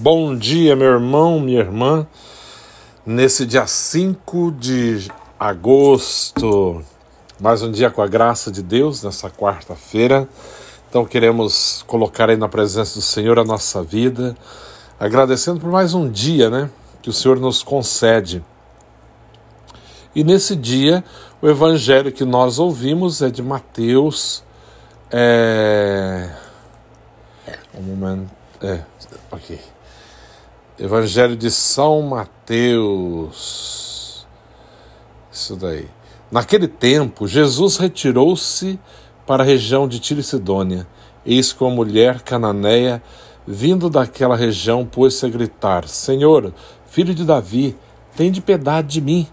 Bom dia, meu irmão, minha irmã. Nesse dia 5 de agosto, mais um dia com a graça de Deus, nessa quarta-feira. Então queremos colocar aí na presença do Senhor a nossa vida, agradecendo por mais um dia, né, que o Senhor nos concede. E nesse dia, o evangelho que nós ouvimos é de Mateus. É... Um momento. É, ok. Evangelho de São Mateus. Isso daí. Naquele tempo, Jesus retirou-se para a região de Tiro e Sidônia. Eis que uma mulher cananeia, vindo daquela região, pôs-se a gritar: Senhor, filho de Davi, tem de piedade de mim.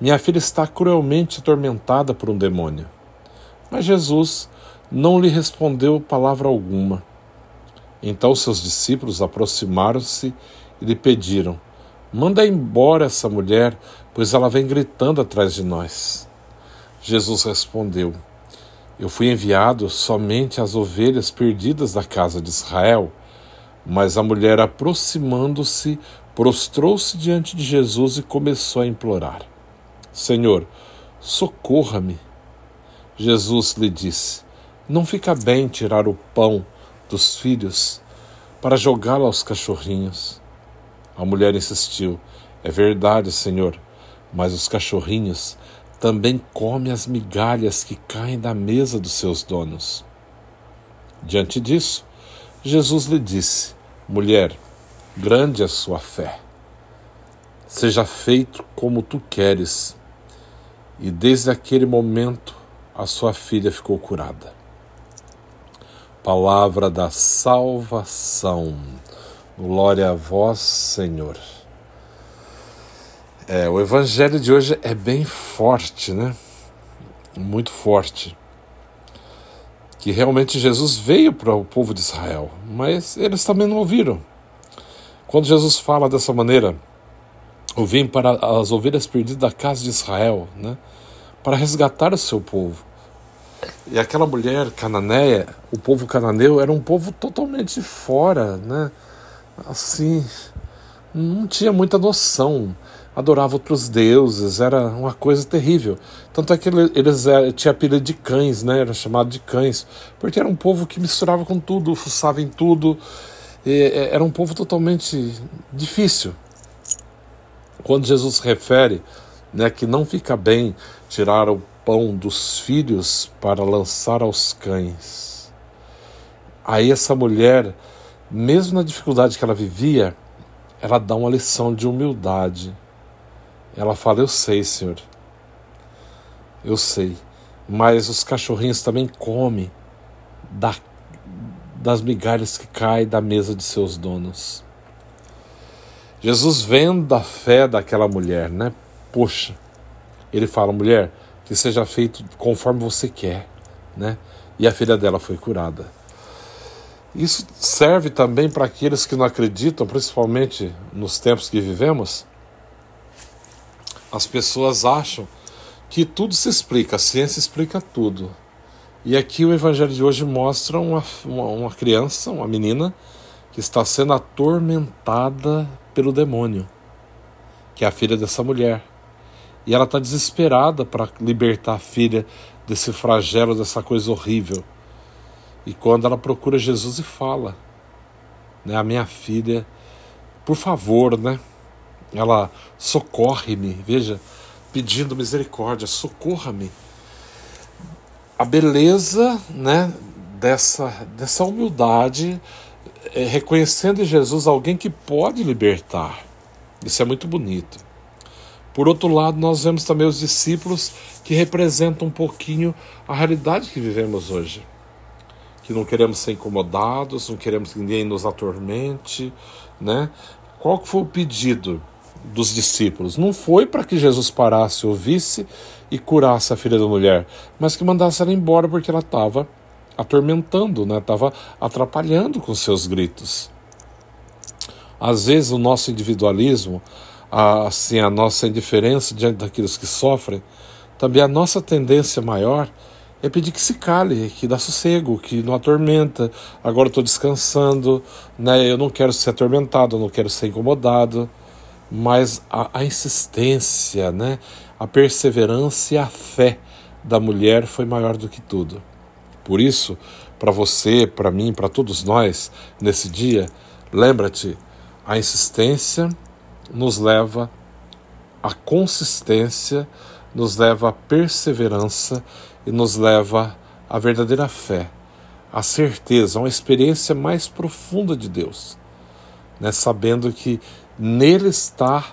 Minha filha está cruelmente atormentada por um demônio. Mas Jesus não lhe respondeu palavra alguma. Então seus discípulos aproximaram-se e lhe pediram: Manda embora essa mulher, pois ela vem gritando atrás de nós. Jesus respondeu: Eu fui enviado somente às ovelhas perdidas da casa de Israel. Mas a mulher, aproximando-se, prostrou-se diante de Jesus e começou a implorar: Senhor, socorra-me. Jesus lhe disse: Não fica bem tirar o pão dos filhos para jogá-lo aos cachorrinhos. A mulher insistiu: É verdade, Senhor, mas os cachorrinhos também comem as migalhas que caem da mesa dos seus donos. Diante disso, Jesus lhe disse: Mulher, grande é a sua fé. Seja feito como tu queres. E desde aquele momento a sua filha ficou curada. Palavra da salvação. Glória a vós, Senhor. É, o evangelho de hoje é bem forte, né? Muito forte. Que realmente Jesus veio para o povo de Israel, mas eles também não ouviram. Quando Jesus fala dessa maneira, eu vim para as ovelhas perdidas da casa de Israel, né? Para resgatar o seu povo. E aquela mulher cananeia, o povo cananeu, era um povo totalmente fora, né? Assim, não tinha muita noção. Adorava outros deuses, era uma coisa terrível. Tanto é que eles é, tinham apelido de cães, né? Era chamado de cães, porque era um povo que misturava com tudo, fuçava em tudo. era um povo totalmente difícil. Quando Jesus refere né, que não fica bem tirar o pão dos filhos para lançar aos cães. Aí essa mulher mesmo na dificuldade que ela vivia, ela dá uma lição de humildade. Ela fala: Eu sei, Senhor, eu sei, mas os cachorrinhos também comem da, das migalhas que caem da mesa de seus donos. Jesus vendo a fé daquela mulher, né? Poxa, ele fala: mulher, que seja feito conforme você quer, né? E a filha dela foi curada. Isso serve também para aqueles que não acreditam, principalmente nos tempos que vivemos. As pessoas acham que tudo se explica, a ciência explica tudo. E aqui o Evangelho de hoje mostra uma, uma, uma criança, uma menina, que está sendo atormentada pelo demônio, que é a filha dessa mulher. E ela está desesperada para libertar a filha desse flagelo, dessa coisa horrível. E quando ela procura Jesus e fala, né, a minha filha, por favor, né? Ela socorre-me, veja, pedindo misericórdia, socorra-me. A beleza, né, dessa dessa humildade, é, reconhecendo em Jesus alguém que pode libertar. Isso é muito bonito. Por outro lado, nós vemos também os discípulos que representam um pouquinho a realidade que vivemos hoje que não queremos ser incomodados, não queremos que ninguém nos atormente, né? Qual que foi o pedido dos discípulos? Não foi para que Jesus parasse, ouvisse e curasse a filha da mulher, mas que mandasse ela embora porque ela estava atormentando, né? Estava atrapalhando com seus gritos. Às vezes o nosso individualismo, a, assim, a nossa indiferença diante daqueles que sofrem, também a nossa tendência maior é pedir que se cale, que dá sossego, que não atormenta. Agora estou descansando, né? eu não quero ser atormentado, eu não quero ser incomodado. Mas a, a insistência, né? a perseverança e a fé da mulher foi maior do que tudo. Por isso, para você, para mim, para todos nós, nesse dia, lembra-te, a insistência nos leva à consistência, nos leva à perseverança e nos leva à verdadeira fé, à certeza, a uma experiência mais profunda de Deus, né? sabendo que nele está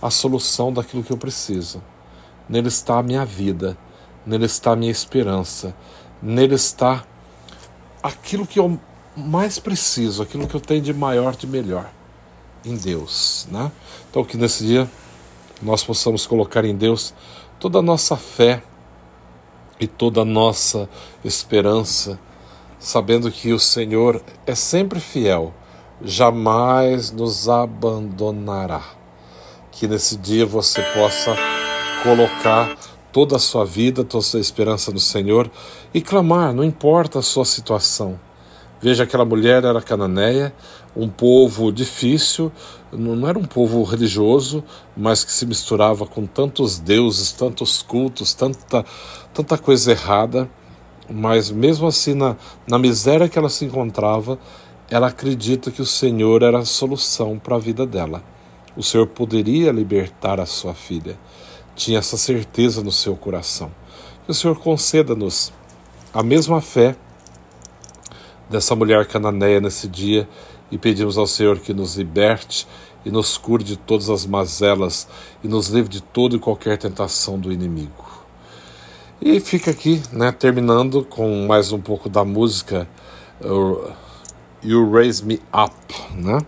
a solução daquilo que eu preciso, nele está a minha vida, nele está a minha esperança, nele está aquilo que eu mais preciso, aquilo que eu tenho de maior, de melhor em Deus, né? Então que nesse dia nós possamos colocar em Deus toda a nossa fé e toda a nossa esperança, sabendo que o Senhor é sempre fiel, jamais nos abandonará. Que nesse dia você possa colocar toda a sua vida, toda a sua esperança no Senhor e clamar, não importa a sua situação. Veja, aquela mulher era cananeia, um povo difícil, não era um povo religioso, mas que se misturava com tantos deuses, tantos cultos, tanta, tanta coisa errada. Mas mesmo assim, na, na miséria que ela se encontrava, ela acredita que o Senhor era a solução para a vida dela. O Senhor poderia libertar a sua filha tinha essa certeza no seu coração. Que o Senhor conceda-nos a mesma fé dessa mulher cananeia nesse dia e pedimos ao Senhor que nos liberte e nos cure de todas as mazelas e nos livre de toda e qualquer tentação do inimigo. E fica aqui, né, terminando com mais um pouco da música uh, You Raise Me Up, né,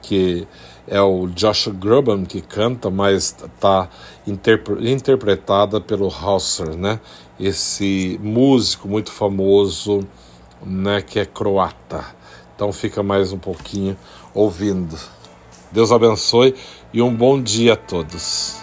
que é o Joshua Groban que canta, mas está interpre interpretada pelo Hauser, né? Esse músico muito famoso, né? Que é croata. Então fica mais um pouquinho ouvindo. Deus abençoe e um bom dia a todos.